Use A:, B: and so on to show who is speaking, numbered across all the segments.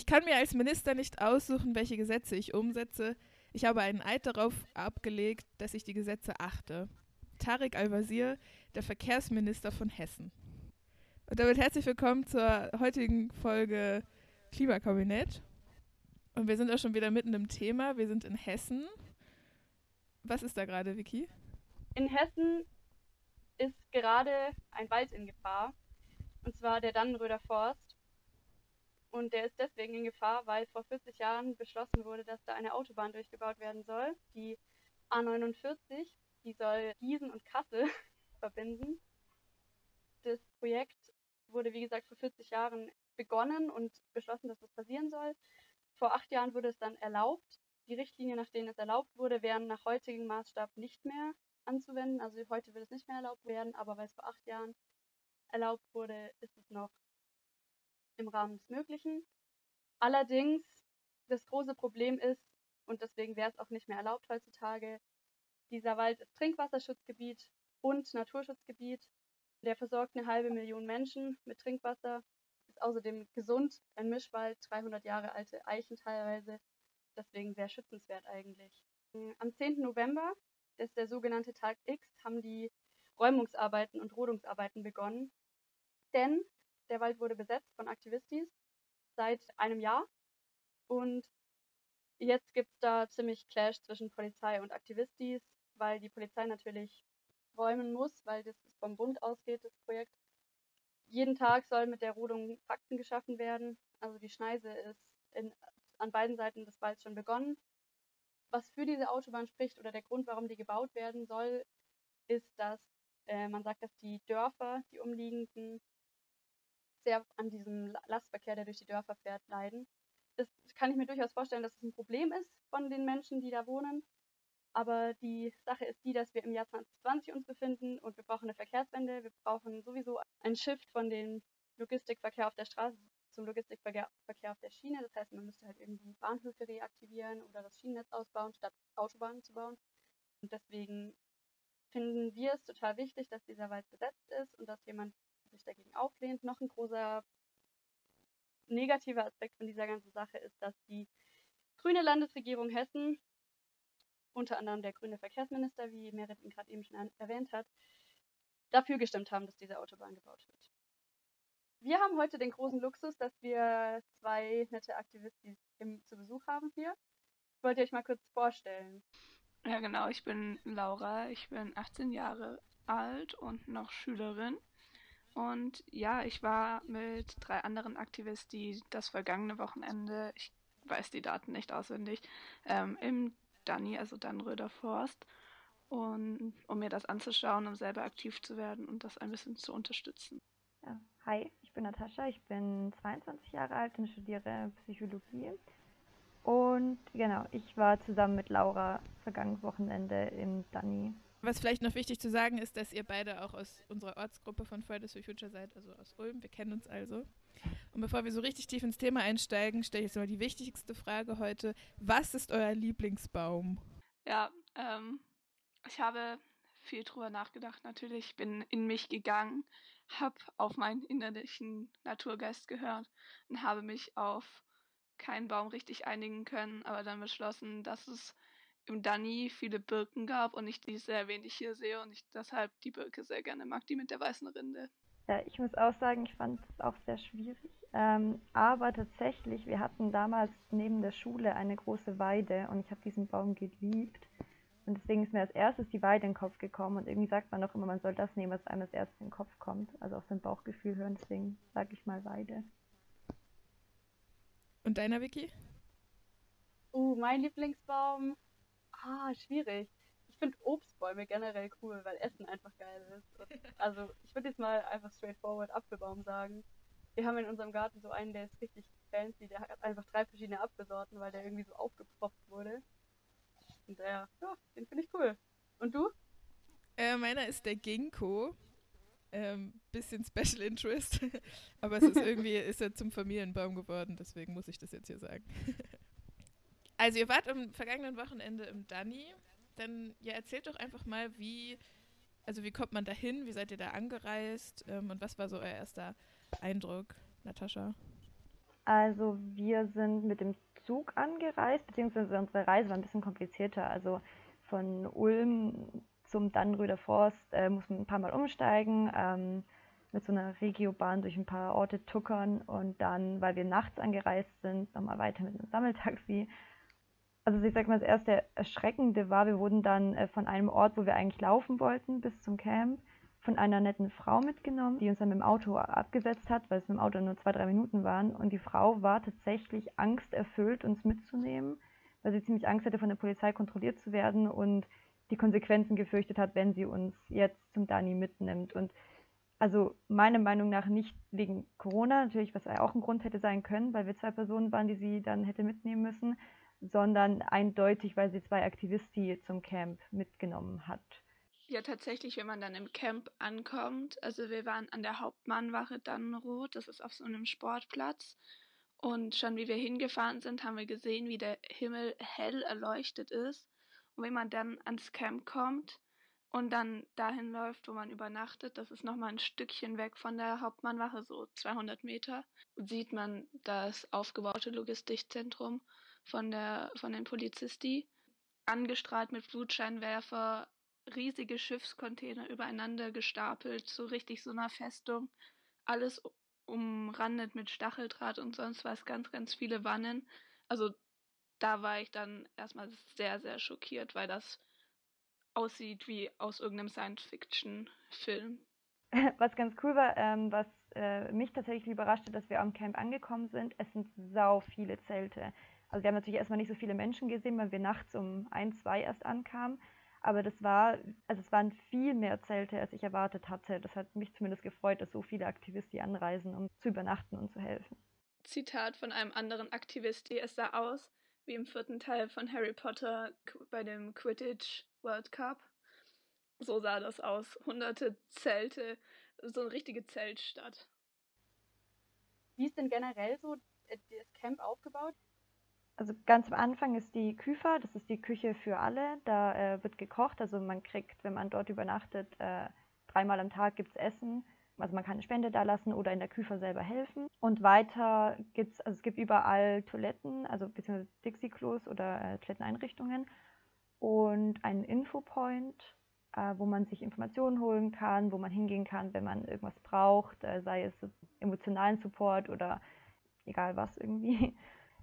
A: Ich kann mir als Minister nicht aussuchen, welche Gesetze ich umsetze. Ich habe einen Eid darauf abgelegt, dass ich die Gesetze achte. Tarek Al-Wazir, der Verkehrsminister von Hessen. Und damit herzlich willkommen zur heutigen Folge Klimakabinett. Und wir sind auch schon wieder mitten im Thema. Wir sind in Hessen. Was ist da gerade, Vicky?
B: In Hessen ist gerade ein Wald in Gefahr. Und zwar der Dannenröder Forst. Und der ist deswegen in Gefahr, weil vor 40 Jahren beschlossen wurde, dass da eine Autobahn durchgebaut werden soll. Die A49, die soll Gießen und Kassel verbinden. Das Projekt wurde, wie gesagt, vor 40 Jahren begonnen und beschlossen, dass das passieren soll. Vor acht Jahren wurde es dann erlaubt. Die Richtlinien, nach denen es erlaubt wurde, wären nach heutigem Maßstab nicht mehr anzuwenden. Also heute wird es nicht mehr erlaubt werden, aber weil es vor acht Jahren erlaubt wurde, ist es noch im Rahmen des Möglichen. Allerdings, das große Problem ist, und deswegen wäre es auch nicht mehr erlaubt heutzutage, dieser Wald ist Trinkwasserschutzgebiet und Naturschutzgebiet. Der versorgt eine halbe Million Menschen mit Trinkwasser, ist außerdem gesund, ein Mischwald, 300 Jahre alte Eichen teilweise, deswegen sehr schützenswert eigentlich. Am 10. November ist der sogenannte Tag X, haben die Räumungsarbeiten und Rodungsarbeiten begonnen. Denn der Wald wurde besetzt von Aktivistis seit einem Jahr. Und jetzt gibt es da ziemlich Clash zwischen Polizei und Aktivistis, weil die Polizei natürlich räumen muss, weil das vom Bund ausgeht, das Projekt. Jeden Tag soll mit der Rodung Fakten geschaffen werden. Also die Schneise ist in, an beiden Seiten des Walds schon begonnen. Was für diese Autobahn spricht oder der Grund, warum die gebaut werden soll, ist, dass äh, man sagt, dass die Dörfer, die umliegenden, sehr an diesem Lastverkehr, der durch die Dörfer fährt, leiden. Das kann ich mir durchaus vorstellen, dass es ein Problem ist von den Menschen, die da wohnen. Aber die Sache ist die, dass wir im Jahr 2020 uns befinden und wir brauchen eine Verkehrswende. Wir brauchen sowieso ein Shift von dem Logistikverkehr auf der Straße zum Logistikverkehr auf der Schiene. Das heißt, man müsste halt irgendwie Bahnhöfe reaktivieren oder das Schienennetz ausbauen, statt Autobahnen zu bauen. Und deswegen finden wir es total wichtig, dass dieser Wald besetzt ist und dass jemand sich dagegen auflehnt. Noch ein großer negativer Aspekt von dieser ganzen Sache ist, dass die grüne Landesregierung Hessen, unter anderem der grüne Verkehrsminister, wie Merit ihn gerade eben schon erwähnt hat, dafür gestimmt haben, dass diese Autobahn gebaut wird. Wir haben heute den großen Luxus, dass wir zwei nette Aktivisten zu Besuch haben hier. Wollt ihr euch mal kurz vorstellen?
C: Ja, genau. Ich bin Laura. Ich bin 18 Jahre alt und noch Schülerin. Und ja, ich war mit drei anderen Aktivisten das vergangene Wochenende, ich weiß die Daten nicht auswendig, ähm, im Danny, also Dannröder Forst, und, um mir das anzuschauen, um selber aktiv zu werden und das ein bisschen zu unterstützen.
D: Ja, hi, ich bin Natascha, ich bin 22 Jahre alt und studiere Psychologie. Und genau, ich war zusammen mit Laura vergangenes Wochenende im Danny
A: was vielleicht noch wichtig zu sagen ist, dass ihr beide auch aus unserer Ortsgruppe von Fridays for Future seid, also aus Ulm. Wir kennen uns also. Und bevor wir so richtig tief ins Thema einsteigen, stelle ich jetzt mal die wichtigste Frage heute. Was ist euer Lieblingsbaum?
C: Ja, ähm, ich habe viel drüber nachgedacht. Natürlich bin in mich gegangen, habe auf meinen innerlichen Naturgeist gehört und habe mich auf keinen Baum richtig einigen können, aber dann beschlossen, dass es im Danny viele Birken gab und ich die sehr wenig hier sehe und ich deshalb die Birke sehr gerne mag, die mit der weißen Rinde.
D: Ja, ich muss auch sagen, ich fand es auch sehr schwierig. Ähm, aber tatsächlich, wir hatten damals neben der Schule eine große Weide und ich habe diesen Baum geliebt. Und deswegen ist mir als erstes die Weide in den Kopf gekommen. Und irgendwie sagt man auch immer, man soll das nehmen, was einem als erstes in den Kopf kommt. Also auf sein Bauchgefühl hören. Deswegen sage ich mal Weide.
A: Und deiner, Vicky?
B: Uh, mein Lieblingsbaum Ah, schwierig. Ich finde Obstbäume generell cool, weil Essen einfach geil ist. Und also, ich würde jetzt mal einfach straightforward Apfelbaum sagen. Wir haben in unserem Garten so einen, der ist richtig fancy. Der hat einfach drei verschiedene Apfelsorten, weil der irgendwie so aufgepropft wurde. Und der, ja, den finde ich cool. Und du?
A: Äh, meiner ist der Ginkgo. Ähm, bisschen Special Interest. Aber es ist irgendwie, ist er zum Familienbaum geworden, deswegen muss ich das jetzt hier sagen. Also ihr wart am vergangenen Wochenende im Danny. Dann ja, erzählt doch einfach mal, wie, also wie kommt man da hin? Wie seid ihr da angereist? Ähm, und was war so euer erster Eindruck, Natascha?
D: Also wir sind mit dem Zug angereist, beziehungsweise unsere Reise war ein bisschen komplizierter. Also von Ulm zum Dannenröder Forst äh, muss man ein paar Mal umsteigen, ähm, mit so einer Regiobahn durch ein paar Orte tuckern und dann, weil wir nachts angereist sind, nochmal weiter mit einem Sammeltaxi. Also ich sag mal, das erste Erschreckende war, wir wurden dann äh, von einem Ort, wo wir eigentlich laufen wollten, bis zum Camp, von einer netten Frau mitgenommen, die uns dann mit dem Auto abgesetzt hat, weil es mit dem Auto nur zwei, drei Minuten waren. Und die Frau war tatsächlich angsterfüllt, uns mitzunehmen, weil sie ziemlich Angst hatte, von der Polizei kontrolliert zu werden und die Konsequenzen gefürchtet hat, wenn sie uns jetzt zum Dani mitnimmt. Und also meiner Meinung nach nicht wegen Corona, natürlich, was auch ein Grund hätte sein können, weil wir zwei Personen waren, die sie dann hätte mitnehmen müssen, sondern eindeutig, weil sie zwei Aktivisten zum Camp mitgenommen hat.
C: Ja, tatsächlich, wenn man dann im Camp ankommt, also wir waren an der Hauptmannwache Dannenroth, das ist auf so einem Sportplatz. Und schon wie wir hingefahren sind, haben wir gesehen, wie der Himmel hell erleuchtet ist. Und wenn man dann ans Camp kommt und dann dahin läuft, wo man übernachtet, das ist nochmal ein Stückchen weg von der Hauptmannwache, so 200 Meter, sieht man das aufgebaute Logistikzentrum von, der, von den Polizisten, angestrahlt mit Flutscheinwerfer, riesige Schiffscontainer übereinander gestapelt, so richtig so einer Festung. Alles umrandet mit Stacheldraht und sonst was, ganz, ganz viele Wannen. Also da war ich dann erstmal sehr, sehr schockiert, weil das aussieht wie aus irgendeinem Science-Fiction-Film.
D: Was ganz cool war, ähm, was äh, mich tatsächlich überraschte, dass wir am Camp angekommen sind, es sind sau viele Zelte. Also wir haben natürlich erstmal nicht so viele Menschen gesehen, weil wir nachts um ein, zwei erst ankamen. Aber das war, also es waren viel mehr Zelte, als ich erwartet hatte. Das hat mich zumindest gefreut, dass so viele Aktivisten anreisen, um zu übernachten und zu helfen.
C: Zitat von einem anderen Aktivist, es sah aus wie im vierten Teil von Harry Potter bei dem Quidditch World Cup. So sah das aus. Hunderte Zelte, so eine richtige Zeltstadt.
B: Wie ist denn generell so äh, das Camp aufgebaut?
D: Also ganz am Anfang ist die Küfer, das ist die Küche für alle. Da äh, wird gekocht, also man kriegt, wenn man dort übernachtet, äh, dreimal am Tag gibt es Essen. Also man kann eine Spende da lassen oder in der Küfer selber helfen. Und weiter gibt es, also es gibt überall Toiletten, also beziehungsweise Dixie-Klos oder äh, Toiletteneinrichtungen und einen Infopoint, äh, wo man sich Informationen holen kann, wo man hingehen kann, wenn man irgendwas braucht, äh, sei es emotionalen Support oder egal was irgendwie.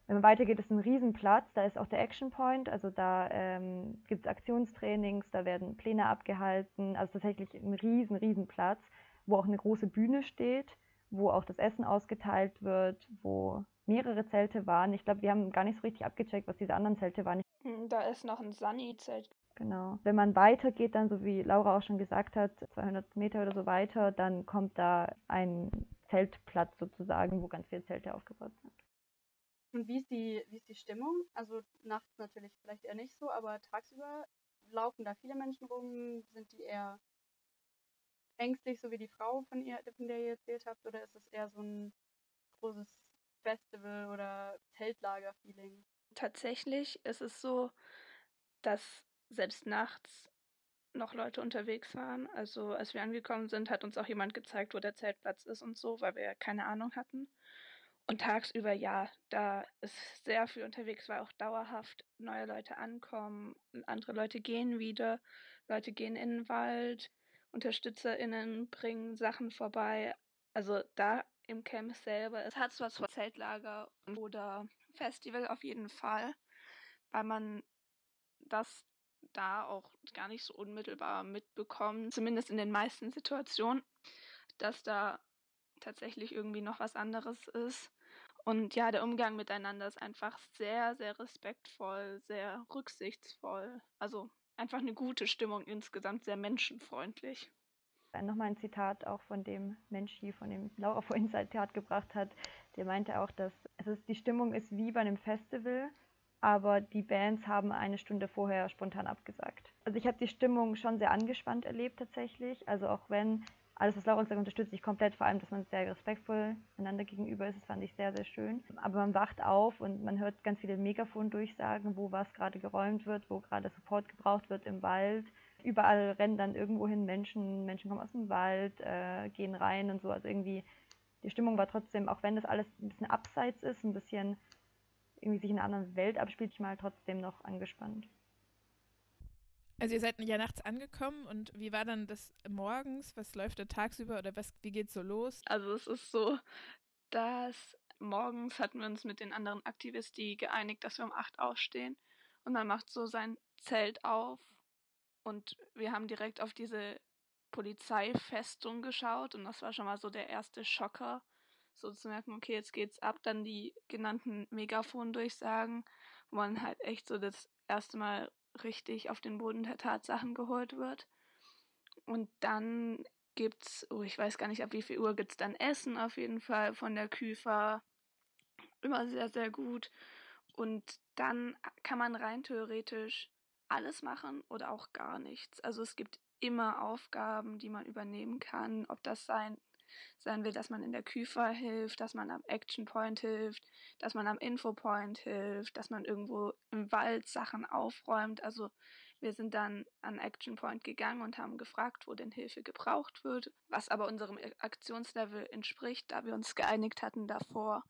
D: Wenn man weitergeht, ist ein Riesenplatz, da ist auch der Action Point, also da ähm, gibt es Aktionstrainings, da werden Pläne abgehalten, also tatsächlich ein riesen, riesen Platz, wo auch eine große Bühne steht, wo auch das Essen ausgeteilt wird, wo mehrere Zelte waren. Ich glaube, wir haben gar nicht so richtig abgecheckt, was diese anderen Zelte waren.
C: Hm, da ist noch ein Sunny-Zelt.
D: Genau. Wenn man weitergeht, dann, so wie Laura auch schon gesagt hat, 200 Meter oder so weiter, dann kommt da ein Zeltplatz sozusagen, wo ganz viele Zelte aufgebaut sind.
B: Und wie ist die, wie ist die Stimmung? Also nachts natürlich vielleicht eher nicht so, aber tagsüber laufen da viele Menschen rum? Sind die eher ängstlich, so wie die Frau, von, ihr, von der ihr erzählt habt? Oder ist es eher so ein großes Festival- oder Zeltlager-Feeling?
C: Tatsächlich ist es so, dass selbst nachts noch Leute unterwegs waren. Also als wir angekommen sind, hat uns auch jemand gezeigt, wo der Zeltplatz ist und so, weil wir ja keine Ahnung hatten. Und tagsüber, ja, da ist sehr viel unterwegs, weil auch dauerhaft neue Leute ankommen, andere Leute gehen wieder, Leute gehen in den Wald, UnterstützerInnen bringen Sachen vorbei. Also da im Camp selber, es hat was von Zeltlager oder Festival auf jeden Fall, weil man das da auch gar nicht so unmittelbar mitbekommt, zumindest in den meisten Situationen, dass da tatsächlich irgendwie noch was anderes ist. Und ja, der Umgang miteinander ist einfach sehr, sehr respektvoll, sehr rücksichtsvoll. Also einfach eine gute Stimmung insgesamt, sehr menschenfreundlich.
D: Nochmal ein Zitat auch von dem Mensch hier, von dem Laura vorhin Zitat gebracht hat. Der meinte auch, dass es ist, die Stimmung ist wie bei einem Festival, aber die Bands haben eine Stunde vorher spontan abgesagt. Also ich habe die Stimmung schon sehr angespannt erlebt tatsächlich. Also auch wenn alles, was Laura sagt, unterstütze ich komplett. Vor allem, dass man sehr respektvoll einander gegenüber ist. Das fand ich sehr, sehr schön. Aber man wacht auf und man hört ganz viele Megafon-Durchsagen, wo was gerade geräumt wird, wo gerade Support gebraucht wird im Wald. Überall rennen dann irgendwohin Menschen. Menschen kommen aus dem Wald, äh, gehen rein und so. Also irgendwie die Stimmung war trotzdem, auch wenn das alles ein bisschen abseits ist, ein bisschen irgendwie sich in einer anderen Welt abspielt, ich mal trotzdem noch angespannt.
A: Also ihr seid ja nachts angekommen und wie war dann das morgens? Was läuft da tagsüber oder was, wie geht's so los?
C: Also es ist so, dass morgens hatten wir uns mit den anderen Aktivisten geeinigt, dass wir um acht aufstehen und man macht so sein Zelt auf und wir haben direkt auf diese Polizeifestung geschaut und das war schon mal so der erste Schocker, so zu merken, okay, jetzt geht's ab, dann die genannten Megafon-Durchsagen, wo man halt echt so das erste Mal richtig auf den Boden der Tatsachen geholt wird. Und dann gibt's, oh, ich weiß gar nicht, ab wie viel Uhr gibt's dann Essen auf jeden Fall von der Küfer. Immer sehr, sehr gut. Und dann kann man rein theoretisch alles machen oder auch gar nichts. Also es gibt immer Aufgaben, die man übernehmen kann, ob das sein sein will, dass man in der Küfer hilft, dass man am Action Point hilft, dass man am Info Point hilft, dass man irgendwo im Wald Sachen aufräumt. Also wir sind dann an Action Point gegangen und haben gefragt, wo denn Hilfe gebraucht wird, was aber unserem Aktionslevel entspricht, da wir uns geeinigt hatten davor,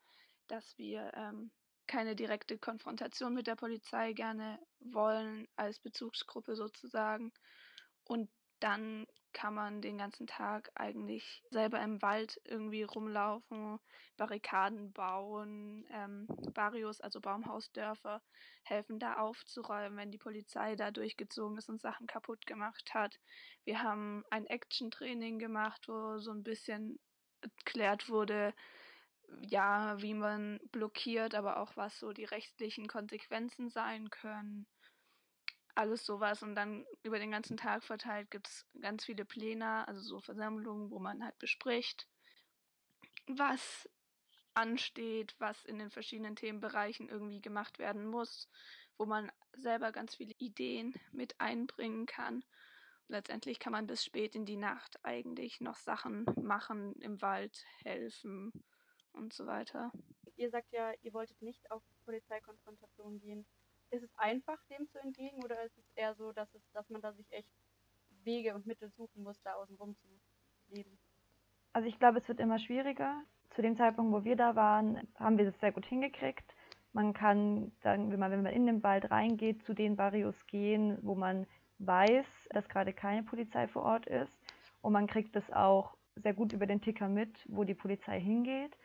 C: dass wir ähm, keine direkte Konfrontation mit der Polizei gerne wollen, als Bezugsgruppe sozusagen. Und dann kann man den ganzen Tag eigentlich selber im Wald irgendwie rumlaufen, Barrikaden bauen, ähm, Barrios, also Baumhausdörfer, helfen da aufzuräumen, wenn die Polizei da durchgezogen ist und Sachen kaputt gemacht hat. Wir haben ein Action-Training gemacht, wo so ein bisschen erklärt wurde, ja, wie man blockiert, aber auch was so die rechtlichen Konsequenzen sein können alles sowas und dann über den ganzen Tag verteilt gibt es ganz viele Pläne, also so Versammlungen, wo man halt bespricht, was ansteht, was in den verschiedenen Themenbereichen irgendwie gemacht werden muss, wo man selber ganz viele Ideen mit einbringen kann. Letztendlich kann man bis spät in die Nacht eigentlich noch Sachen machen, im Wald helfen und so weiter.
B: Ihr sagt ja, ihr wolltet nicht auf Polizeikonfrontation gehen ist es einfach, dem zu entgegen oder ist es eher so, dass, es, dass man da sich echt Wege und Mittel suchen muss, da außen rum zu leben?
D: Also ich glaube, es wird immer schwieriger. Zu dem Zeitpunkt, wo wir da waren, haben wir das sehr gut hingekriegt. Man kann, sagen wir mal, wenn man in den Wald reingeht, zu den Barrios gehen, wo man weiß, dass gerade keine Polizei vor Ort ist. Und man kriegt das auch sehr gut über den Ticker mit, wo die Polizei hingeht.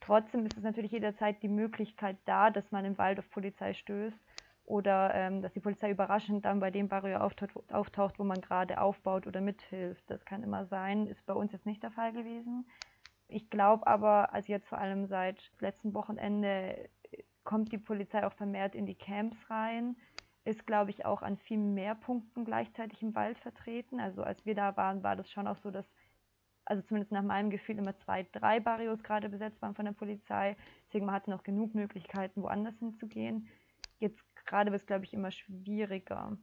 D: Trotzdem ist es natürlich jederzeit die Möglichkeit da, dass man im Wald auf Polizei stößt oder ähm, dass die Polizei überraschend dann bei dem Barrier auftaucht, auftaucht, wo man gerade aufbaut oder mithilft. Das kann immer sein, ist bei uns jetzt nicht der Fall gewesen. Ich glaube aber, also jetzt vor allem seit letztem Wochenende kommt die Polizei auch vermehrt in die Camps rein, ist, glaube ich, auch an viel mehr Punkten gleichzeitig im Wald vertreten. Also als wir da waren, war das schon auch so, dass, also zumindest nach meinem Gefühl, immer zwei, drei Barrios gerade besetzt waren von der Polizei. Deswegen man hatte noch genug Möglichkeiten, woanders hinzugehen. Jetzt gerade wird es, glaube ich, immer schwieriger.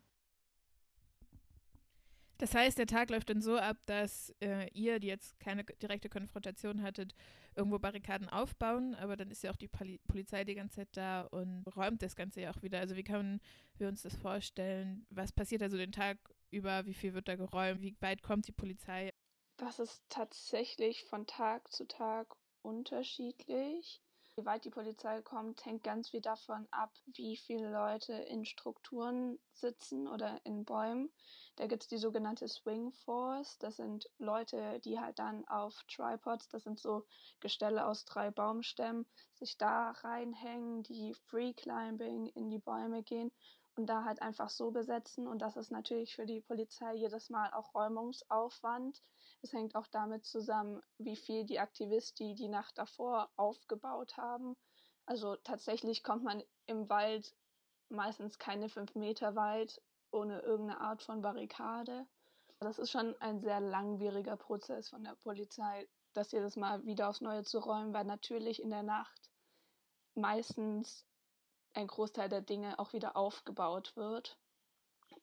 A: Das heißt, der Tag läuft dann so ab, dass äh, ihr, die jetzt keine direkte Konfrontation hattet, irgendwo Barrikaden aufbauen, aber dann ist ja auch die Poli Polizei die ganze Zeit da und räumt das Ganze ja auch wieder. Also wie können wir uns das vorstellen? Was passiert also den Tag über? Wie viel wird da geräumt? Wie weit kommt die Polizei?
C: Das ist tatsächlich von Tag zu Tag unterschiedlich. Weit die Polizei kommt, hängt ganz viel davon ab, wie viele Leute in Strukturen sitzen oder in Bäumen. Da gibt es die sogenannte Swing Force. Das sind Leute, die halt dann auf Tripods, das sind so Gestelle aus drei Baumstämmen, sich da reinhängen, die Free Climbing in die Bäume gehen und da halt einfach so besetzen. Und das ist natürlich für die Polizei jedes Mal auch Räumungsaufwand. Es hängt auch damit zusammen, wie viel die Aktivisten die Nacht davor aufgebaut haben. Also tatsächlich kommt man im Wald meistens keine fünf Meter weit ohne irgendeine Art von Barrikade. Das ist schon ein sehr langwieriger Prozess von der Polizei, das jedes Mal wieder aufs Neue zu räumen, weil natürlich in der Nacht meistens ein Großteil der Dinge auch wieder aufgebaut wird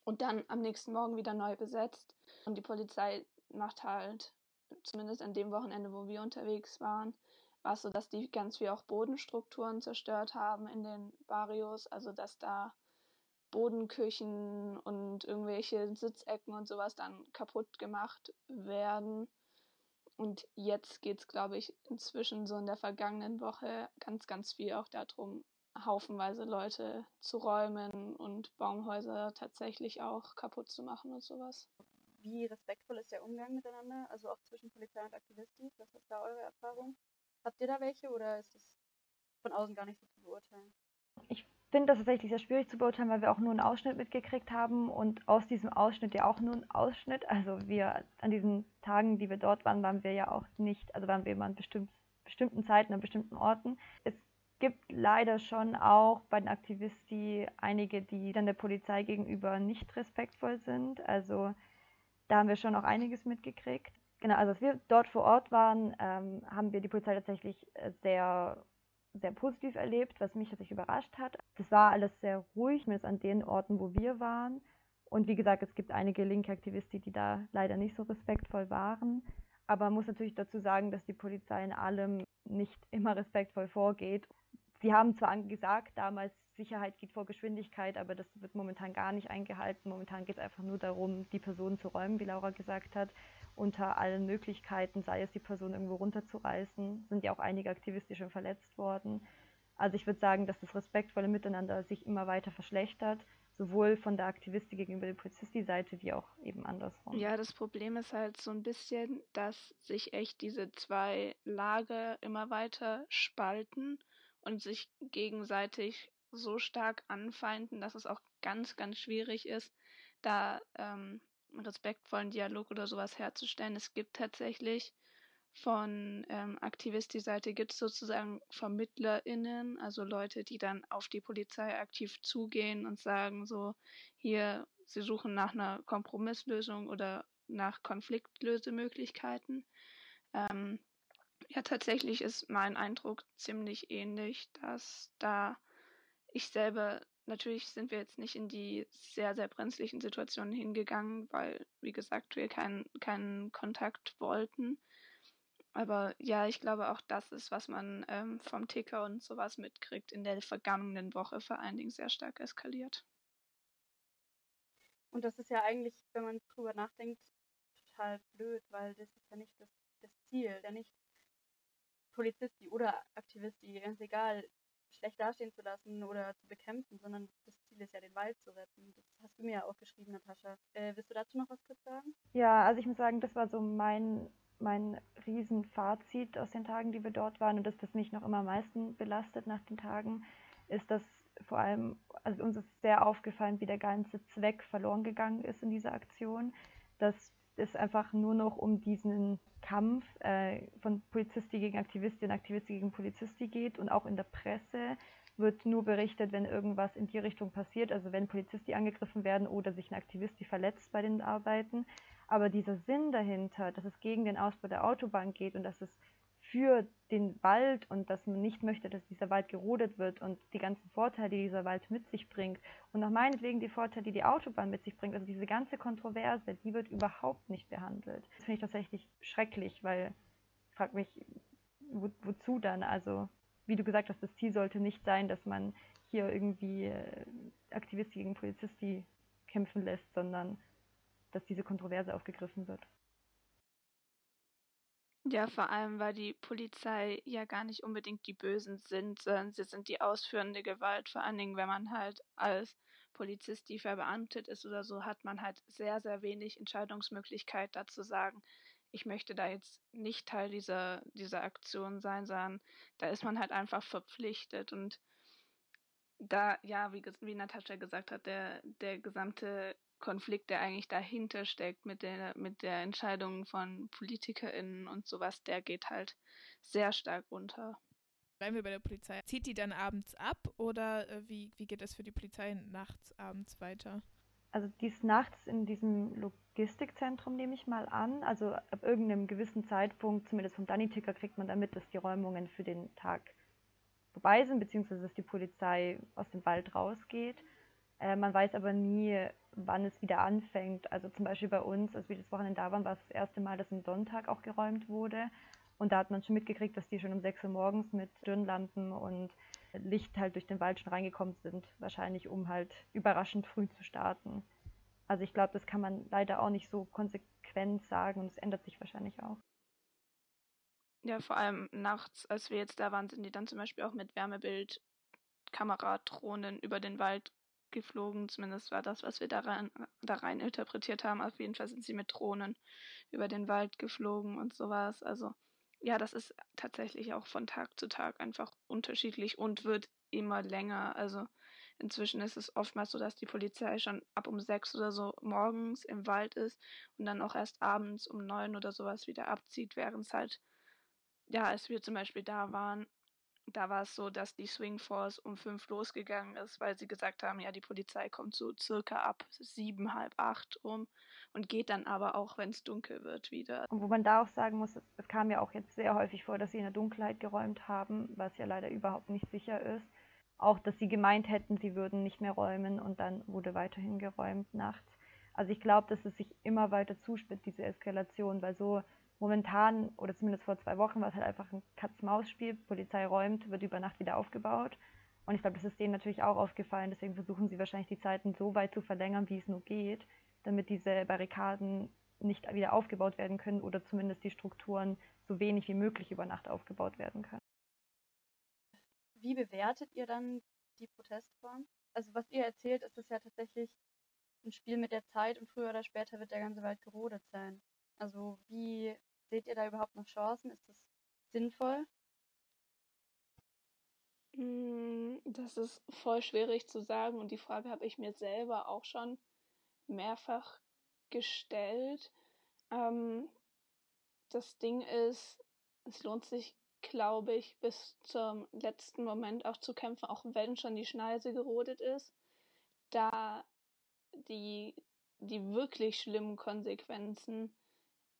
C: und dann am nächsten Morgen wieder neu besetzt. Und die Polizei macht halt, zumindest an dem Wochenende, wo wir unterwegs waren, war es so, dass die ganz viel auch Bodenstrukturen zerstört haben in den Barrios, also dass da Bodenküchen und irgendwelche Sitzecken und sowas dann kaputt gemacht werden. und jetzt geht es, glaube ich, inzwischen so in der vergangenen Woche ganz, ganz viel auch darum, haufenweise Leute zu räumen und Baumhäuser tatsächlich auch kaputt zu machen und sowas.
B: Wie respektvoll ist der Umgang miteinander, also auch zwischen Polizei und Aktivistis? Was ist da eure Erfahrung? Habt ihr da welche oder ist es von außen gar nicht so zu beurteilen?
D: Ich finde das tatsächlich sehr schwierig zu beurteilen, weil wir auch nur einen Ausschnitt mitgekriegt haben und aus diesem Ausschnitt ja auch nur ein Ausschnitt. Also wir an diesen Tagen, die wir dort waren, waren wir ja auch nicht, also waren wir immer an bestimmt, bestimmten Zeiten, an bestimmten Orten. Es gibt leider schon auch bei den Aktivisten einige, die dann der Polizei gegenüber nicht respektvoll sind. Also da haben wir schon auch einiges mitgekriegt. Genau, also als wir dort vor Ort waren, ähm, haben wir die Polizei tatsächlich äh, sehr, sehr positiv erlebt, was mich tatsächlich überrascht hat. Das war alles sehr ruhig, zumindest an den Orten, wo wir waren. Und wie gesagt, es gibt einige linke Aktivisten, die da leider nicht so respektvoll waren. Aber man muss natürlich dazu sagen, dass die Polizei in allem nicht immer respektvoll vorgeht. Sie haben zwar gesagt damals, Sicherheit geht vor Geschwindigkeit, aber das wird momentan gar nicht eingehalten. Momentan geht es einfach nur darum, die Person zu räumen, wie Laura gesagt hat, unter allen Möglichkeiten, sei es die Person irgendwo runterzureißen. Sind ja auch einige Aktivisten verletzt worden. Also ich würde sagen, dass das respektvolle Miteinander sich immer weiter verschlechtert, sowohl von der Aktivistin gegenüber der Polizisti-Seite wie auch eben andersrum.
C: Ja, das Problem ist halt so ein bisschen, dass sich echt diese zwei Lager immer weiter spalten und sich gegenseitig so stark anfeinden, dass es auch ganz, ganz schwierig ist, da ähm, respektvollen Dialog oder sowas herzustellen. Es gibt tatsächlich von ähm, Aktivisti-Seite gibt es sozusagen VermittlerInnen, also Leute, die dann auf die Polizei aktiv zugehen und sagen so, hier, sie suchen nach einer Kompromisslösung oder nach Konfliktlösemöglichkeiten. Ähm, ja, tatsächlich ist mein Eindruck ziemlich ähnlich, dass da ich selber, natürlich sind wir jetzt nicht in die sehr, sehr brenzlichen Situationen hingegangen, weil, wie gesagt, wir keinen keinen Kontakt wollten. Aber ja, ich glaube auch das ist, was man ähm, vom Ticker und sowas mitkriegt, in der vergangenen Woche vor allen Dingen sehr stark eskaliert.
B: Und das ist ja eigentlich, wenn man drüber nachdenkt, total blöd, weil das ist ja nicht das, das Ziel, ja nicht Polizisti oder Aktivisti, ganz egal, schlecht dastehen zu lassen oder zu bekämpfen, sondern das Ziel ist ja, den Wald zu retten. Das hast du mir ja auch geschrieben, Natascha. Äh, willst du dazu noch was kurz sagen?
D: Ja, also ich muss sagen, das war so mein, mein Riesenfazit aus den Tagen, die wir dort waren und das, was mich noch immer am meisten belastet nach den Tagen, ist, dass vor allem, also uns ist sehr aufgefallen, wie der ganze Zweck verloren gegangen ist in dieser Aktion, dass es einfach nur noch um diesen Kampf äh, von Polizistin gegen Aktivistin, Aktivistin gegen Polizistin geht und auch in der Presse wird nur berichtet, wenn irgendwas in die Richtung passiert, also wenn Polizisten angegriffen werden oder sich ein Aktivist verletzt bei den Arbeiten. Aber dieser Sinn dahinter, dass es gegen den Ausbau der Autobahn geht und dass es für den Wald und dass man nicht möchte, dass dieser Wald gerodet wird und die ganzen Vorteile, die dieser Wald mit sich bringt und auch meinetwegen die Vorteile, die die Autobahn mit sich bringt, also diese ganze Kontroverse, die wird überhaupt nicht behandelt. Das finde ich tatsächlich schrecklich, weil ich frage mich, wo, wozu dann? Also, wie du gesagt hast, das Ziel sollte nicht sein, dass man hier irgendwie äh, Aktivisten gegen Polizisten kämpfen lässt, sondern dass diese Kontroverse aufgegriffen wird.
C: Ja, vor allem, weil die Polizei ja gar nicht unbedingt die Bösen sind, sondern sie sind die ausführende Gewalt. Vor allen Dingen, wenn man halt als Polizist, die verbeamtet ist oder so, hat man halt sehr, sehr wenig Entscheidungsmöglichkeit dazu sagen, ich möchte da jetzt nicht Teil dieser, dieser Aktion sein, sondern da ist man halt einfach verpflichtet und da, ja, wie, wie Natascha gesagt hat, der, der gesamte Konflikt, der eigentlich dahinter steckt mit der, mit der Entscheidung von PolitikerInnen und sowas, der geht halt sehr stark runter.
A: Bleiben wir bei der Polizei. Zieht die dann abends ab oder äh, wie, wie geht das für die Polizei nachts, abends weiter?
D: Also die ist nachts in diesem Logistikzentrum, nehme ich mal an. Also ab irgendeinem gewissen Zeitpunkt, zumindest vom Danny-Ticker, kriegt man damit, dass die Räumungen für den Tag vorbei sind, beziehungsweise dass die Polizei aus dem Wald rausgeht. Äh, man weiß aber nie, wann es wieder anfängt. Also zum Beispiel bei uns, als wir das Wochenende da waren, war es das erste Mal, dass ein Sonntag auch geräumt wurde. Und da hat man schon mitgekriegt, dass die schon um 6 Uhr morgens mit Stirnlampen und Licht halt durch den Wald schon reingekommen sind. Wahrscheinlich, um halt überraschend früh zu starten. Also ich glaube, das kann man leider auch nicht so konsequent sagen und es ändert sich wahrscheinlich auch.
C: Ja, vor allem nachts, als wir jetzt da waren, sind die dann zum Beispiel auch mit Wärmebild Kameradrohnen über den Wald geflogen. Zumindest war das, was wir da rein, da rein interpretiert haben. Auf jeden Fall sind sie mit Drohnen über den Wald geflogen und sowas. Also ja, das ist tatsächlich auch von Tag zu Tag einfach unterschiedlich und wird immer länger. Also inzwischen ist es oftmals so, dass die Polizei schon ab um sechs oder so morgens im Wald ist und dann auch erst abends um neun oder sowas wieder abzieht, während es halt, ja, als wir zum Beispiel da waren, da war es so, dass die Swing Force um fünf losgegangen ist, weil sie gesagt haben, ja, die Polizei kommt so circa ab sieben, halb acht um und geht dann aber auch, wenn es dunkel wird, wieder.
D: Und wo man da auch sagen muss, es kam ja auch jetzt sehr häufig vor, dass sie in der Dunkelheit geräumt haben, was ja leider überhaupt nicht sicher ist. Auch, dass sie gemeint hätten, sie würden nicht mehr räumen und dann wurde weiterhin geräumt nachts. Also ich glaube, dass es sich immer weiter zuspitzt, diese Eskalation, weil so momentan, oder zumindest vor zwei Wochen, war es halt einfach ein Katz-Maus-Spiel. Polizei räumt, wird über Nacht wieder aufgebaut. Und ich glaube, das ist denen natürlich auch aufgefallen. Deswegen versuchen sie wahrscheinlich die Zeiten so weit zu verlängern, wie es nur geht, damit diese Barrikaden nicht wieder aufgebaut werden können oder zumindest die Strukturen so wenig wie möglich über Nacht aufgebaut werden können.
B: Wie bewertet ihr dann die Protestform? Also was ihr erzählt, ist es ja tatsächlich ein Spiel mit der Zeit und früher oder später wird der ganze Wald gerodet sein. Also wie seht ihr da überhaupt noch Chancen? Ist das sinnvoll?
C: Mm, das ist voll schwierig zu sagen und die Frage habe ich mir selber auch schon mehrfach gestellt. Ähm, das Ding ist, es lohnt sich, glaube ich, bis zum letzten Moment auch zu kämpfen, auch wenn schon die Schneise gerodet ist, da die, die wirklich schlimmen Konsequenzen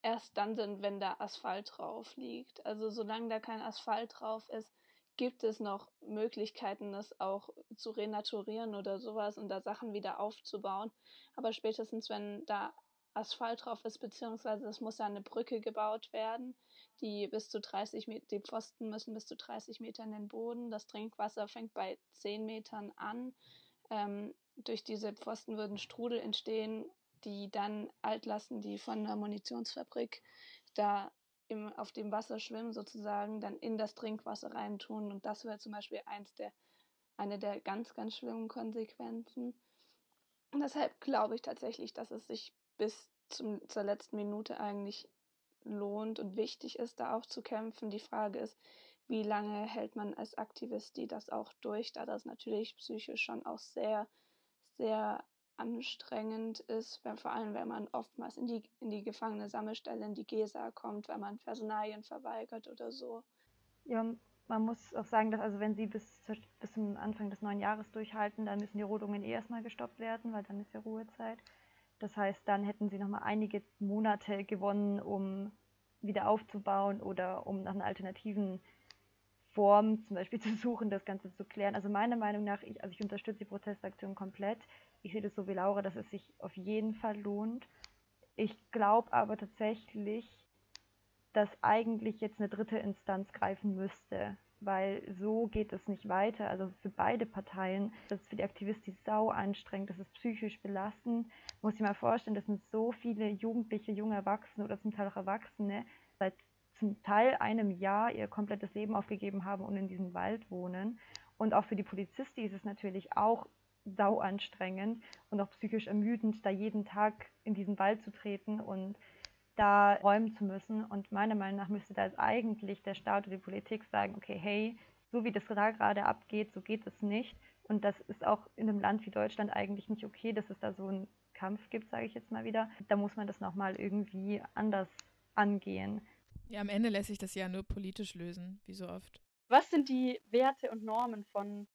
C: erst dann sind, wenn da Asphalt drauf liegt. Also solange da kein Asphalt drauf ist, gibt es noch Möglichkeiten, das auch zu renaturieren oder sowas und da Sachen wieder aufzubauen. Aber spätestens, wenn da Asphalt drauf ist, beziehungsweise es muss ja eine Brücke gebaut werden, die bis zu 30 Meter, die Pfosten müssen bis zu 30 Meter in den Boden. Das Trinkwasser fängt bei 10 Metern an. Ähm, durch diese Pfosten würden Strudel entstehen, die dann Altlasten, die von der Munitionsfabrik da im, auf dem Wasser schwimmen, sozusagen, dann in das Trinkwasser reintun. Und das wäre zum Beispiel eins der, eine der ganz, ganz schlimmen Konsequenzen. Und deshalb glaube ich tatsächlich, dass es sich bis zum, zur letzten Minute eigentlich lohnt und wichtig ist, da auch zu kämpfen. Die Frage ist, wie lange hält man als Aktivist die das auch durch, da das natürlich psychisch schon auch sehr, sehr anstrengend ist, wenn, vor allem wenn man oftmals in die, in die Gefangene-Sammelstelle, in die GESA kommt, wenn man Personalien verweigert oder so.
D: Ja, man muss auch sagen, dass also wenn sie bis, bis zum Anfang des neuen Jahres durchhalten, dann müssen die Rodungen eh erstmal gestoppt werden, weil dann ist ja Ruhezeit. Das heißt, dann hätten sie nochmal einige Monate gewonnen, um wieder aufzubauen oder um nach einer alternativen Form zum Beispiel zu suchen, das Ganze zu klären. Also meiner Meinung nach, ich, also ich unterstütze die Protestaktion komplett. Ich sehe das so wie Laura, dass es sich auf jeden Fall lohnt. Ich glaube aber tatsächlich, dass eigentlich jetzt eine dritte Instanz greifen müsste, weil so geht es nicht weiter. Also für beide Parteien, das ist für die Aktivisten sau anstrengend, das ist psychisch belastend. Muss ich mal vorstellen, das sind so viele Jugendliche, junge Erwachsene oder zum Teil auch Erwachsene seit zum Teil einem Jahr ihr komplettes Leben aufgegeben haben und in diesem Wald wohnen. Und auch für die Polizisten ist es natürlich auch sau anstrengend und auch psychisch ermüdend, da jeden Tag in diesen Wald zu treten und da räumen zu müssen. Und meiner Meinung nach müsste da jetzt eigentlich der Staat oder die Politik sagen, okay, hey, so wie das da gerade abgeht, so geht es nicht. Und das ist auch in einem Land wie Deutschland eigentlich nicht okay, dass es da so einen Kampf gibt, sage ich jetzt mal wieder. Da muss man das nochmal irgendwie anders angehen.
A: Ja, am Ende lässt sich das ja nur politisch lösen, wie so oft.
B: Was sind die Werte und Normen von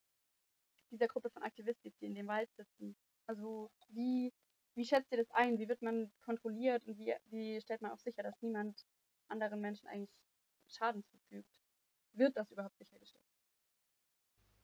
B: dieser Gruppe von Aktivisten, die in dem Wald sitzen? Also wie, wie schätzt ihr das ein? Wie wird man kontrolliert und wie, wie stellt man auch sicher, dass niemand anderen Menschen eigentlich Schaden zufügt? Wird das überhaupt sichergestellt?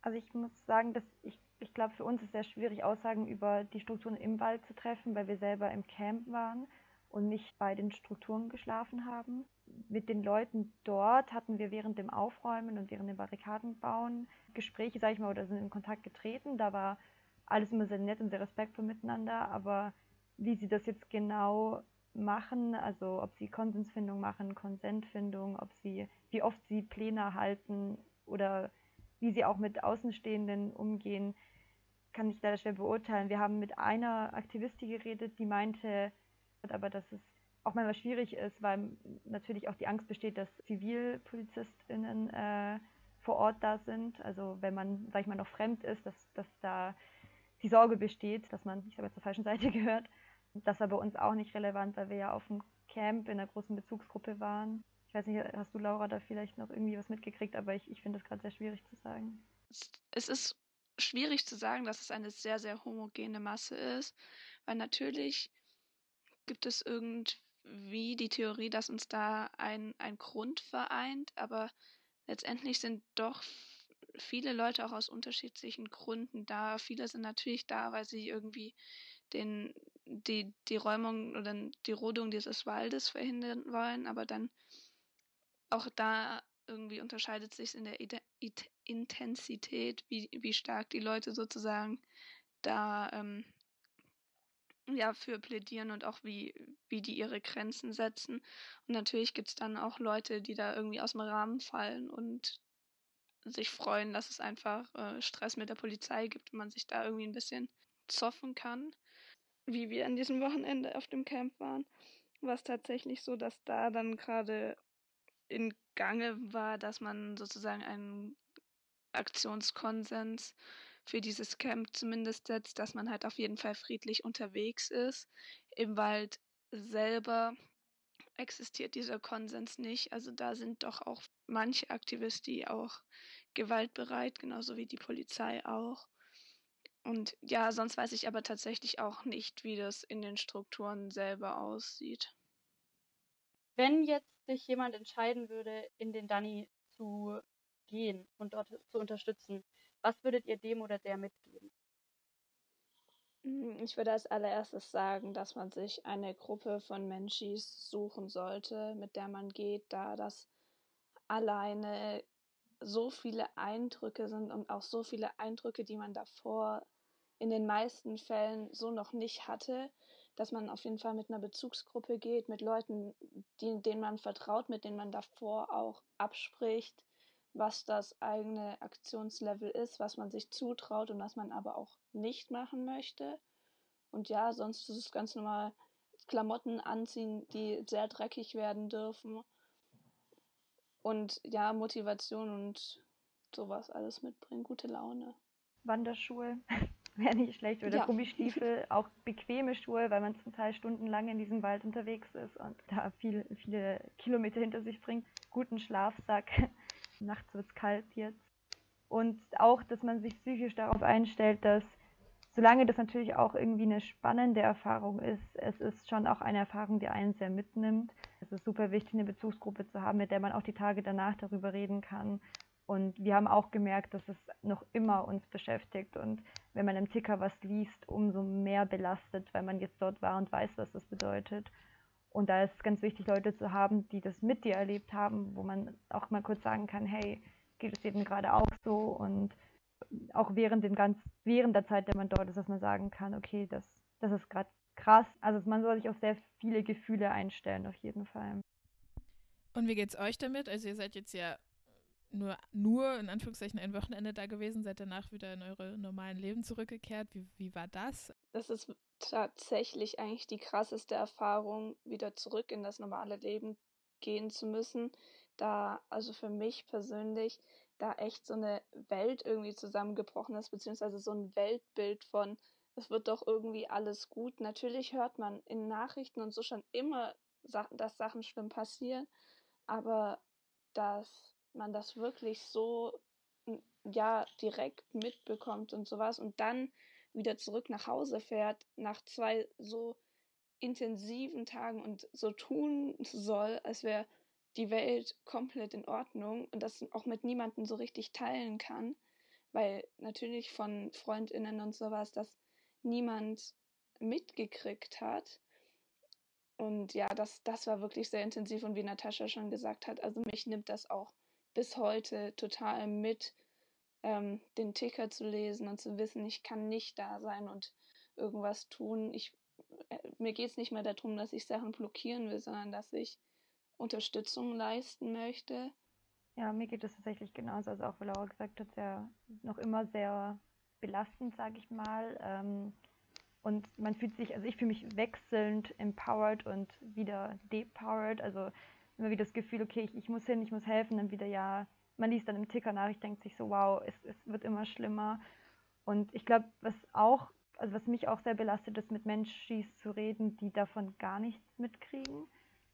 D: Also ich muss sagen, dass ich, ich glaube, für uns ist es sehr schwierig, Aussagen über die Strukturen im Wald zu treffen, weil wir selber im Camp waren und nicht bei den Strukturen geschlafen haben. Mit den Leuten dort hatten wir während dem Aufräumen und während dem Barrikadenbauen Gespräche, sage ich mal, oder sind in Kontakt getreten. Da war alles immer sehr nett und sehr respektvoll miteinander, aber wie sie das jetzt genau machen, also ob sie Konsensfindung machen, Konsentfindung, ob sie, wie oft sie Pläne halten oder wie sie auch mit Außenstehenden umgehen, kann ich leider schwer beurteilen. Wir haben mit einer Aktivistin geredet, die meinte, aber dass es auch manchmal schwierig ist, weil natürlich auch die Angst besteht, dass ZivilpolizistInnen äh, vor Ort da sind. Also wenn man, sag ich mal, noch fremd ist, dass, dass da die Sorge besteht, dass man, ich sage zur falschen Seite gehört. Das war bei uns auch nicht relevant, weil wir ja auf dem Camp in einer großen Bezugsgruppe waren. Ich weiß nicht, hast du, Laura, da vielleicht noch irgendwie was mitgekriegt, aber ich, ich finde das gerade sehr schwierig zu sagen.
C: Es ist schwierig zu sagen, dass es eine sehr, sehr homogene Masse ist, weil natürlich gibt es irgendwie die Theorie, dass uns da ein, ein Grund vereint, aber letztendlich sind doch viele Leute auch aus unterschiedlichen Gründen da. Viele sind natürlich da, weil sie irgendwie den, die, die Räumung oder die Rodung dieses Waldes verhindern wollen, aber dann auch da irgendwie unterscheidet sich in der Intensität, wie, wie stark die Leute sozusagen da ähm, ja, für plädieren und auch wie, wie die ihre Grenzen setzen. Und natürlich gibt es dann auch Leute, die da irgendwie aus dem Rahmen fallen und sich freuen, dass es einfach äh, Stress mit der Polizei gibt und man sich da irgendwie ein bisschen zoffen kann. Wie wir an diesem Wochenende auf dem Camp waren, war es tatsächlich so, dass da dann gerade in Gange war, dass man sozusagen einen Aktionskonsens für dieses Camp zumindest setzt, dass man halt auf jeden Fall friedlich unterwegs ist. Im Wald selber existiert dieser Konsens nicht. Also da sind doch auch manche Aktivisten auch gewaltbereit, genauso wie die Polizei auch. Und ja, sonst weiß ich aber tatsächlich auch nicht, wie das in den Strukturen selber aussieht.
B: Wenn jetzt sich jemand entscheiden würde, in den Danny zu gehen und dort zu unterstützen, was würdet ihr dem oder der mitgeben?
C: Ich würde als allererstes sagen, dass man sich eine Gruppe von Menschis suchen sollte, mit der man geht, da das alleine so viele Eindrücke sind und auch so viele Eindrücke, die man davor in den meisten Fällen so noch nicht hatte, dass man auf jeden Fall mit einer Bezugsgruppe geht, mit Leuten, die, denen man vertraut, mit denen man davor auch abspricht, was das eigene Aktionslevel ist, was man sich zutraut und was man aber auch nicht machen möchte. Und ja, sonst ist es ganz normal Klamotten anziehen, die sehr dreckig werden dürfen. Und ja, Motivation und sowas alles mitbringen, gute Laune.
D: Wanderschuhe wäre nicht schlecht oder ja. Gummistiefel, auch bequeme Schuhe, weil man zum Teil stundenlang in diesem Wald unterwegs ist und da viel, viele Kilometer hinter sich bringt. Guten Schlafsack, nachts wird es kalt jetzt. Und auch, dass man sich psychisch darauf einstellt, dass solange das natürlich auch irgendwie eine spannende Erfahrung ist, es ist schon auch eine Erfahrung, die einen sehr mitnimmt. Es ist super wichtig, eine Bezugsgruppe zu haben, mit der man auch die Tage danach darüber reden kann. Und wir haben auch gemerkt, dass es noch immer uns beschäftigt und wenn man im Ticker was liest, umso mehr belastet, weil man jetzt dort war und weiß, was das bedeutet. Und da ist es ganz wichtig, Leute zu haben, die das mit dir erlebt haben, wo man auch mal kurz sagen kann, hey, geht es eben gerade auch so? Und auch während, dem ganz, während der Zeit, der man dort ist, dass man sagen kann, okay, das, das ist gerade krass. Also man soll sich auf sehr viele Gefühle einstellen, auf jeden Fall.
A: Und wie geht's euch damit? Also ihr seid jetzt ja nur, nur in Anführungszeichen ein Wochenende da gewesen, seid danach wieder in eure normalen Leben zurückgekehrt. Wie, wie war das?
C: Das ist tatsächlich eigentlich die krasseste Erfahrung, wieder zurück in das normale Leben gehen zu müssen. Da, also für mich persönlich, da echt so eine Welt irgendwie zusammengebrochen ist, beziehungsweise so ein Weltbild von, es wird doch irgendwie alles gut. Natürlich hört man in Nachrichten und so schon immer, dass Sachen schlimm passieren, aber dass man das wirklich so ja direkt mitbekommt und sowas und dann wieder zurück nach Hause fährt nach zwei so intensiven Tagen und so tun soll, als wäre die Welt komplett in Ordnung und das auch mit niemandem so richtig teilen kann, weil natürlich von Freundinnen und sowas das niemand mitgekriegt hat. Und ja, das, das war wirklich sehr intensiv und wie Natascha schon gesagt hat, also mich nimmt das auch bis heute total mit, ähm, den Ticker zu lesen und zu wissen, ich kann nicht da sein und irgendwas tun. Ich äh, mir geht es nicht mehr darum, dass ich Sachen blockieren will, sondern dass ich Unterstützung leisten möchte.
D: Ja, mir geht es tatsächlich genauso. Also auch, wie Laura gesagt hat, ja noch immer sehr belastend, sage ich mal. Ähm, und man fühlt sich, also ich fühle mich wechselnd empowered und wieder depowered. Also immer wieder das Gefühl, okay, ich, ich muss hin, ich muss helfen, dann wieder ja, man liest dann im Ticker nach, ich denke sich so, wow, es, es wird immer schlimmer. Und ich glaube, was auch, also was mich auch sehr belastet, ist mit Menschen zu reden, die davon gar nichts mitkriegen.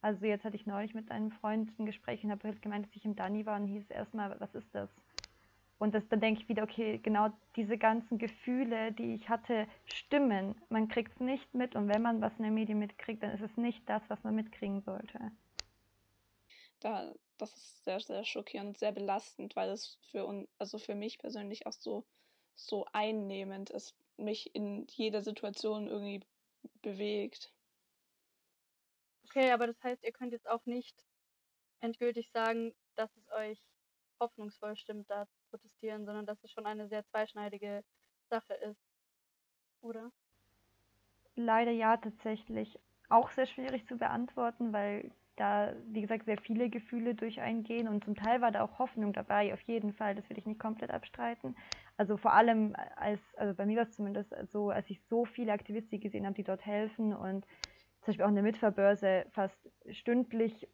D: Also jetzt hatte ich neulich mit einem Freund ein Gespräch und habe halt gemeint, dass ich im Dani war und hieß erstmal, was ist das? Und das, dann denke ich wieder, okay, genau diese ganzen Gefühle, die ich hatte, stimmen. Man kriegt es nicht mit und wenn man was in den Medien mitkriegt, dann ist es nicht das, was man mitkriegen sollte.
C: Da, das ist sehr, sehr schockierend, sehr belastend, weil es für uns, also für mich persönlich auch so so einnehmend es mich in jeder Situation irgendwie bewegt.
B: Okay, aber das heißt, ihr könnt jetzt auch nicht endgültig sagen, dass es euch hoffnungsvoll stimmt, da zu protestieren, sondern dass es schon eine sehr zweischneidige Sache ist. Oder?
D: Leider ja, tatsächlich. Auch sehr schwierig zu beantworten, weil da, wie gesagt, sehr viele Gefühle durch eingehen und zum Teil war da auch Hoffnung dabei, auf jeden Fall, das will ich nicht komplett abstreiten. Also vor allem als, also bei mir war es zumindest so, als ich so viele Aktivisten gesehen habe, die dort helfen und zum Beispiel auch in der Mitfahrbörse fast stündlich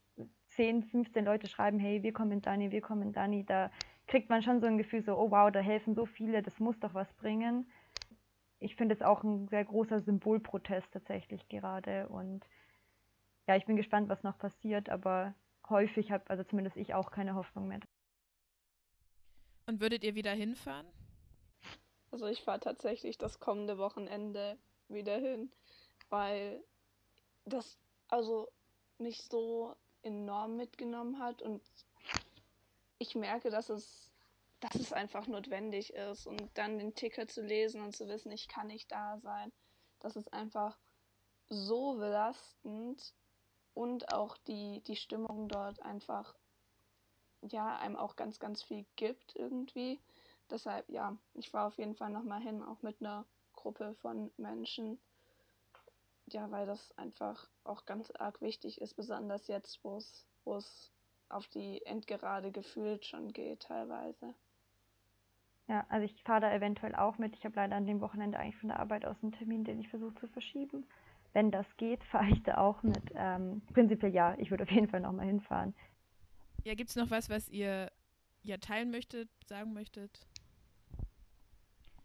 D: 10, 15 Leute schreiben, hey, wir kommen in Dani, wir kommen in Dani, da kriegt man schon so ein Gefühl so, oh wow, da helfen so viele, das muss doch was bringen. Ich finde es auch ein sehr großer Symbolprotest tatsächlich gerade und ja, ich bin gespannt, was noch passiert, aber häufig habe, also zumindest ich auch keine Hoffnung mehr.
A: Und würdet ihr wieder hinfahren?
C: Also ich fahre tatsächlich das kommende Wochenende wieder hin, weil das also mich so enorm mitgenommen hat und ich merke, dass es, dass es einfach notwendig ist und dann den Ticket zu lesen und zu wissen, ich kann nicht da sein, das ist einfach so belastend und auch die, die Stimmung dort einfach, ja, einem auch ganz, ganz viel gibt irgendwie. Deshalb, ja, ich war auf jeden Fall nochmal hin, auch mit einer Gruppe von Menschen. Ja, weil das einfach auch ganz arg wichtig ist, besonders jetzt, wo es, auf die Endgerade gefühlt schon geht teilweise.
D: Ja, also ich fahre da eventuell auch mit. Ich habe leider an dem Wochenende eigentlich von der Arbeit aus einen Termin, den ich versuche zu verschieben wenn das geht, fahre ich da auch mit. Ähm, prinzipiell ja, ich würde auf jeden Fall nochmal hinfahren.
A: Ja, gibt es noch was, was ihr ja teilen möchtet, sagen möchtet?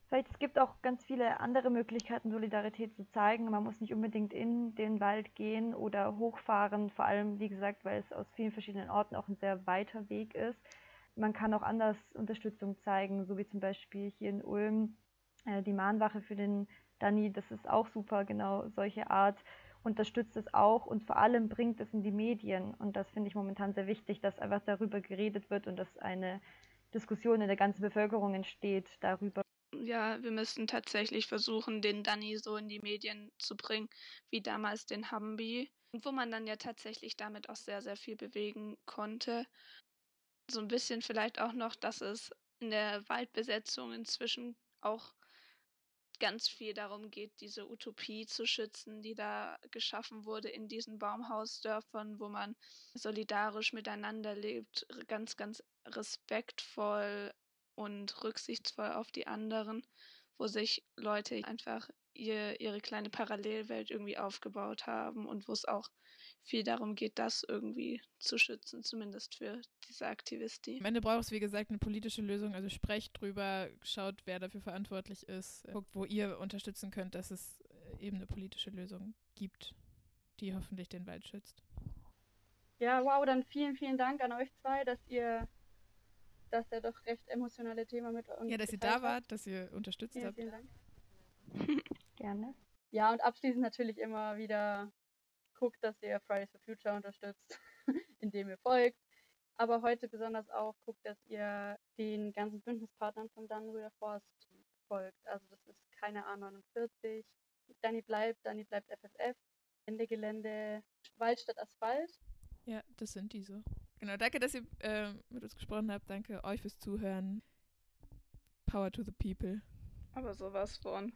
D: Vielleicht es gibt auch ganz viele andere Möglichkeiten, Solidarität zu zeigen. Man muss nicht unbedingt in den Wald gehen oder hochfahren, vor allem, wie gesagt, weil es aus vielen verschiedenen Orten auch ein sehr weiter Weg ist. Man kann auch anders Unterstützung zeigen, so wie zum Beispiel hier in Ulm äh, die Mahnwache für den Dani, das ist auch super, genau solche Art unterstützt es auch und vor allem bringt es in die Medien. Und das finde ich momentan sehr wichtig, dass einfach darüber geredet wird und dass eine Diskussion in der ganzen Bevölkerung entsteht darüber.
C: Ja, wir müssen tatsächlich versuchen, den Danny so in die Medien zu bringen, wie damals den Hambi. Wo man dann ja tatsächlich damit auch sehr, sehr viel bewegen konnte. So ein bisschen vielleicht auch noch, dass es in der Waldbesetzung inzwischen auch ganz viel darum geht, diese Utopie zu schützen, die da geschaffen wurde in diesen Baumhausdörfern, wo man solidarisch miteinander lebt, ganz, ganz respektvoll und rücksichtsvoll auf die anderen, wo sich Leute einfach ihr, ihre kleine Parallelwelt irgendwie aufgebaut haben und wo es auch viel darum geht, das irgendwie zu schützen, zumindest für diese Aktivistin.
A: Am Ende braucht es, wie gesagt, eine politische Lösung. Also sprecht drüber, schaut, wer dafür verantwortlich ist, guckt, wo ihr unterstützen könnt, dass es äh, eben eine politische Lösung gibt, die hoffentlich den Wald schützt.
B: Ja, wow, dann vielen, vielen Dank an euch zwei, dass ihr das ja doch recht emotionale Thema mit uns.
A: Ja, dass ihr da wart, dass ihr unterstützt
B: vielen,
A: habt.
B: Vielen Dank.
D: Gerne.
B: Ja, und abschließend natürlich immer wieder guckt, dass ihr Fridays for Future unterstützt, indem ihr folgt. Aber heute besonders auch guckt, dass ihr den ganzen Bündnispartnern von Dannrüder Forst folgt. Also das ist keine A49. Danny bleibt, Danny bleibt FFF. Ende Gelände, Wald statt Asphalt.
A: Ja, das sind die so. Genau, danke, dass ihr äh, mit uns gesprochen habt. Danke euch fürs Zuhören. Power to the people.
C: Aber sowas von.